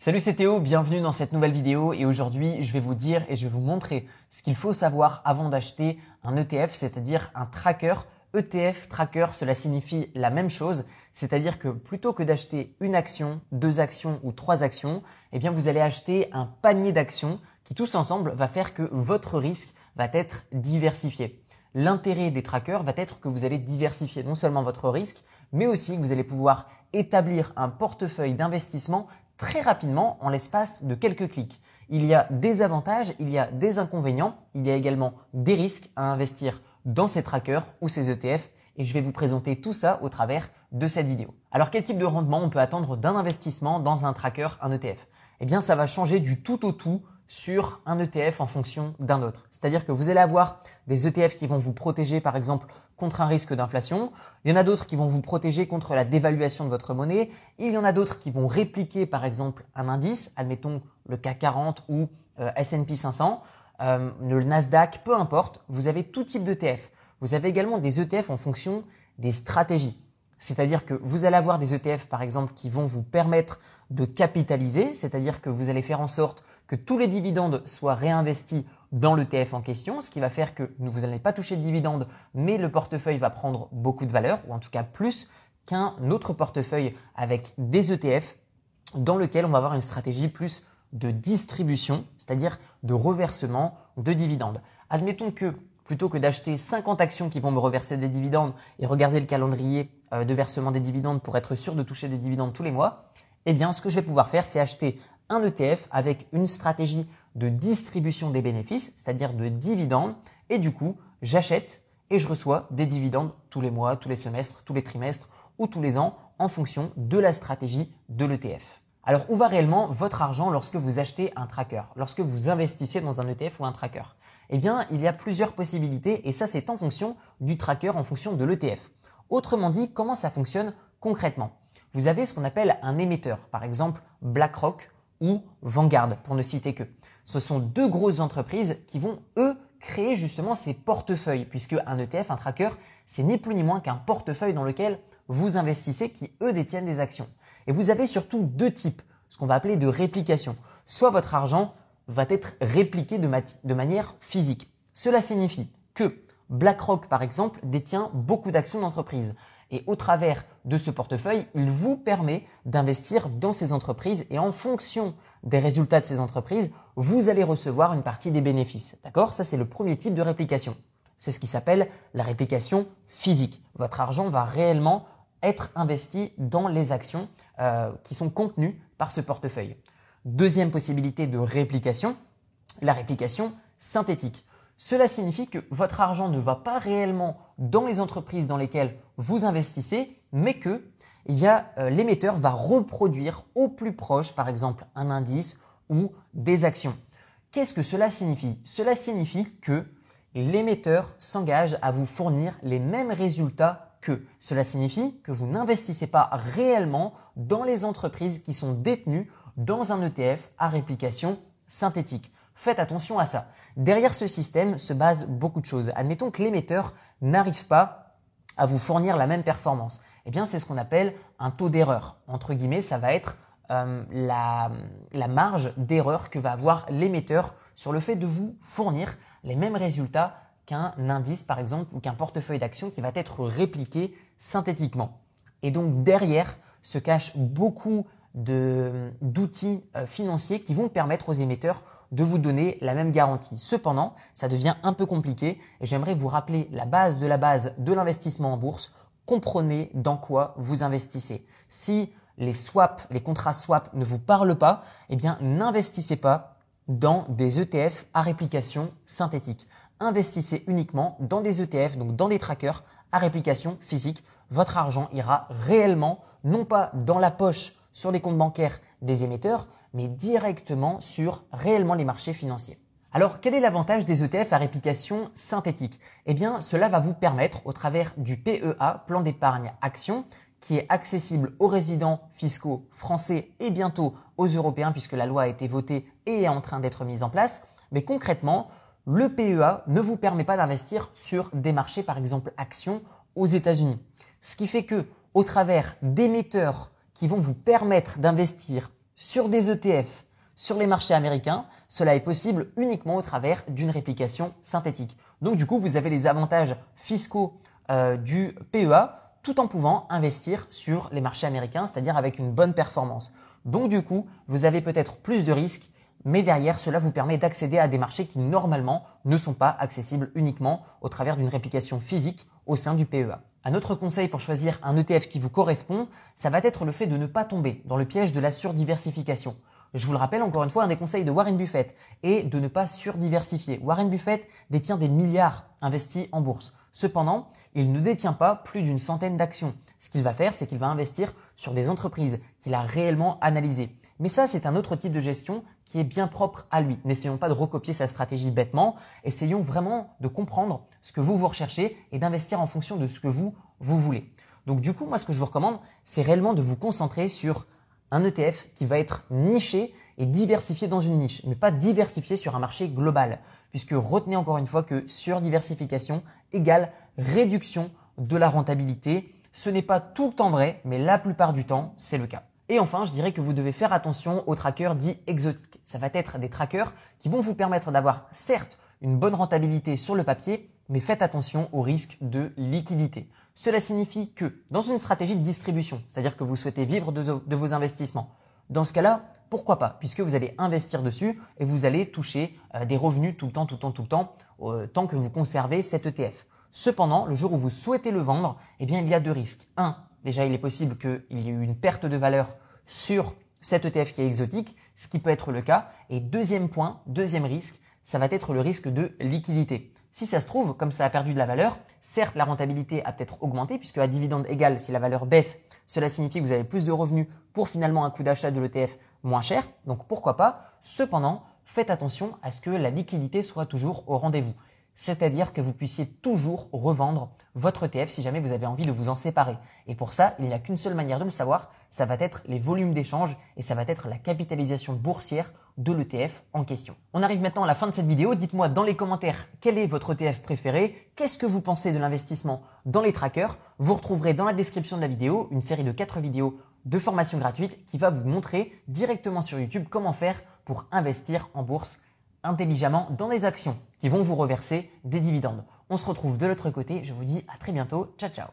Salut c'est Théo, bienvenue dans cette nouvelle vidéo et aujourd'hui je vais vous dire et je vais vous montrer ce qu'il faut savoir avant d'acheter un ETF, c'est-à-dire un tracker. ETF, tracker, cela signifie la même chose, c'est-à-dire que plutôt que d'acheter une action, deux actions ou trois actions, eh bien vous allez acheter un panier d'actions qui tous ensemble va faire que votre risque va être diversifié. L'intérêt des trackers va être que vous allez diversifier non seulement votre risque, mais aussi que vous allez pouvoir établir un portefeuille d'investissement très rapidement en l'espace de quelques clics. Il y a des avantages, il y a des inconvénients, il y a également des risques à investir dans ces trackers ou ces ETF et je vais vous présenter tout ça au travers de cette vidéo. Alors quel type de rendement on peut attendre d'un investissement dans un tracker, un ETF Eh bien ça va changer du tout au tout sur un ETF en fonction d'un autre. C'est-à-dire que vous allez avoir des ETF qui vont vous protéger par exemple contre un risque d'inflation, il y en a d'autres qui vont vous protéger contre la dévaluation de votre monnaie, il y en a d'autres qui vont répliquer par exemple un indice, admettons le CAC 40 ou euh, S&P 500, euh, le Nasdaq, peu importe, vous avez tout type d'ETF. Vous avez également des ETF en fonction des stratégies. C'est-à-dire que vous allez avoir des ETF, par exemple, qui vont vous permettre de capitaliser, c'est-à-dire que vous allez faire en sorte que tous les dividendes soient réinvestis dans l'ETF en question, ce qui va faire que vous n'allez pas toucher de dividendes, mais le portefeuille va prendre beaucoup de valeur, ou en tout cas plus qu'un autre portefeuille avec des ETF dans lequel on va avoir une stratégie plus de distribution, c'est-à-dire de reversement de dividendes. Admettons que plutôt que d'acheter 50 actions qui vont me reverser des dividendes et regarder le calendrier euh, de versement des dividendes pour être sûr de toucher des dividendes tous les mois, eh bien, ce que je vais pouvoir faire, c'est acheter un ETF avec une stratégie de distribution des bénéfices, c'est-à-dire de dividendes, et du coup, j'achète et je reçois des dividendes tous les mois, tous les semestres, tous les trimestres ou tous les ans en fonction de la stratégie de l'ETF. Alors, où va réellement votre argent lorsque vous achetez un tracker, lorsque vous investissez dans un ETF ou un tracker? Eh bien, il y a plusieurs possibilités et ça, c'est en fonction du tracker, en fonction de l'ETF. Autrement dit, comment ça fonctionne concrètement? Vous avez ce qu'on appelle un émetteur, par exemple BlackRock ou Vanguard, pour ne citer que. Ce sont deux grosses entreprises qui vont, eux, créer justement ces portefeuilles, puisque un ETF, un tracker, c'est ni plus ni moins qu'un portefeuille dans lequel vous investissez qui, eux, détiennent des actions. Et vous avez surtout deux types, ce qu'on va appeler de réplication. Soit votre argent va être répliqué de, manière physique. Cela signifie que BlackRock, par exemple, détient beaucoup d'actions d'entreprise. Et au travers de ce portefeuille, il vous permet d'investir dans ces entreprises et en fonction des résultats de ces entreprises, vous allez recevoir une partie des bénéfices. D'accord? Ça, c'est le premier type de réplication. C'est ce qui s'appelle la réplication physique. Votre argent va réellement être investi dans les actions euh, qui sont contenues par ce portefeuille. Deuxième possibilité de réplication, la réplication synthétique. Cela signifie que votre argent ne va pas réellement dans les entreprises dans lesquelles vous investissez, mais que euh, l'émetteur va reproduire au plus proche, par exemple, un indice ou des actions. Qu'est-ce que cela signifie? Cela signifie que l'émetteur s'engage à vous fournir les mêmes résultats que. Cela signifie que vous n'investissez pas réellement dans les entreprises qui sont détenues dans un ETF à réplication synthétique. Faites attention à ça. Derrière ce système se basent beaucoup de choses. Admettons que l'émetteur n'arrive pas à vous fournir la même performance. Eh bien, c'est ce qu'on appelle un taux d'erreur. Entre guillemets, ça va être euh, la, marge d'erreur que va avoir l'émetteur sur le fait de vous fournir les mêmes résultats qu'un indice, par exemple, ou qu'un portefeuille d'actions qui va être répliqué synthétiquement. Et donc, derrière se cachent beaucoup d'outils euh, financiers qui vont permettre aux émetteurs de vous donner la même garantie. Cependant, ça devient un peu compliqué et j'aimerais vous rappeler la base de la base de l'investissement en bourse. Comprenez dans quoi vous investissez. Si les swaps, les contrats swap ne vous parlent pas, eh bien n'investissez pas dans des ETF à réplication synthétique. Investissez uniquement dans des ETF, donc dans des trackers à réplication physique. Votre argent ira réellement, non pas dans la poche sur les comptes bancaires des émetteurs, mais directement sur réellement les marchés financiers. Alors, quel est l'avantage des ETF à réplication synthétique? Eh bien, cela va vous permettre, au travers du PEA, plan d'épargne action, qui est accessible aux résidents fiscaux français et bientôt aux Européens, puisque la loi a été votée et est en train d'être mise en place. Mais concrètement, le PEA ne vous permet pas d'investir sur des marchés, par exemple actions, aux États-Unis. Ce qui fait que, au travers d'émetteurs qui vont vous permettre d'investir sur des ETF sur les marchés américains, cela est possible uniquement au travers d'une réplication synthétique. Donc du coup, vous avez les avantages fiscaux euh, du PEA tout en pouvant investir sur les marchés américains, c'est-à-dire avec une bonne performance. Donc du coup, vous avez peut-être plus de risques, mais derrière, cela vous permet d'accéder à des marchés qui normalement ne sont pas accessibles uniquement au travers d'une réplication physique au sein du PEA. Un autre conseil pour choisir un ETF qui vous correspond, ça va être le fait de ne pas tomber dans le piège de la surdiversification. Je vous le rappelle encore une fois, un des conseils de Warren Buffett est de ne pas surdiversifier. Warren Buffett détient des milliards investis en bourse. Cependant, il ne détient pas plus d'une centaine d'actions. Ce qu'il va faire, c'est qu'il va investir sur des entreprises qu'il a réellement analysées. Mais ça, c'est un autre type de gestion qui est bien propre à lui. N'essayons pas de recopier sa stratégie bêtement. Essayons vraiment de comprendre ce que vous vous recherchez et d'investir en fonction de ce que vous, vous voulez. Donc du coup, moi, ce que je vous recommande, c'est réellement de vous concentrer sur un ETF qui va être niché et diversifié dans une niche, mais pas diversifié sur un marché global. Puisque retenez encore une fois que surdiversification égale réduction de la rentabilité. Ce n'est pas tout le temps vrai, mais la plupart du temps, c'est le cas. Et enfin, je dirais que vous devez faire attention aux trackers dits exotiques. Ça va être des trackers qui vont vous permettre d'avoir certes une bonne rentabilité sur le papier, mais faites attention au risque de liquidité. Cela signifie que dans une stratégie de distribution, c'est-à-dire que vous souhaitez vivre de, vos investissements, dans ce cas-là, pourquoi pas Puisque vous allez investir dessus et vous allez toucher euh, des revenus tout le temps, tout le temps, tout le temps, euh, tant que vous conservez cet ETF. Cependant, le jour où vous souhaitez le vendre, eh bien, il y a deux risques. Un, déjà, il est possible qu'il y ait eu une perte de valeur sur cet ETF qui est exotique, ce qui peut être le cas. Et deuxième point, deuxième risque, ça va être le risque de liquidité. Si ça se trouve, comme ça a perdu de la valeur, certes la rentabilité a peut-être augmenté puisque à dividende égal, si la valeur baisse, cela signifie que vous avez plus de revenus pour finalement un coût d'achat de l'ETF moins cher. Donc pourquoi pas? Cependant, faites attention à ce que la liquidité soit toujours au rendez-vous c'est-à-dire que vous puissiez toujours revendre votre ETF si jamais vous avez envie de vous en séparer. Et pour ça, il n'y a qu'une seule manière de le savoir, ça va être les volumes d'échange et ça va être la capitalisation boursière de l'ETF en question. On arrive maintenant à la fin de cette vidéo. Dites-moi dans les commentaires quel est votre ETF préféré, qu'est-ce que vous pensez de l'investissement dans les trackers? Vous retrouverez dans la description de la vidéo une série de 4 vidéos de formation gratuite qui va vous montrer directement sur YouTube comment faire pour investir en bourse intelligemment dans des actions qui vont vous reverser des dividendes. On se retrouve de l'autre côté. Je vous dis à très bientôt. Ciao ciao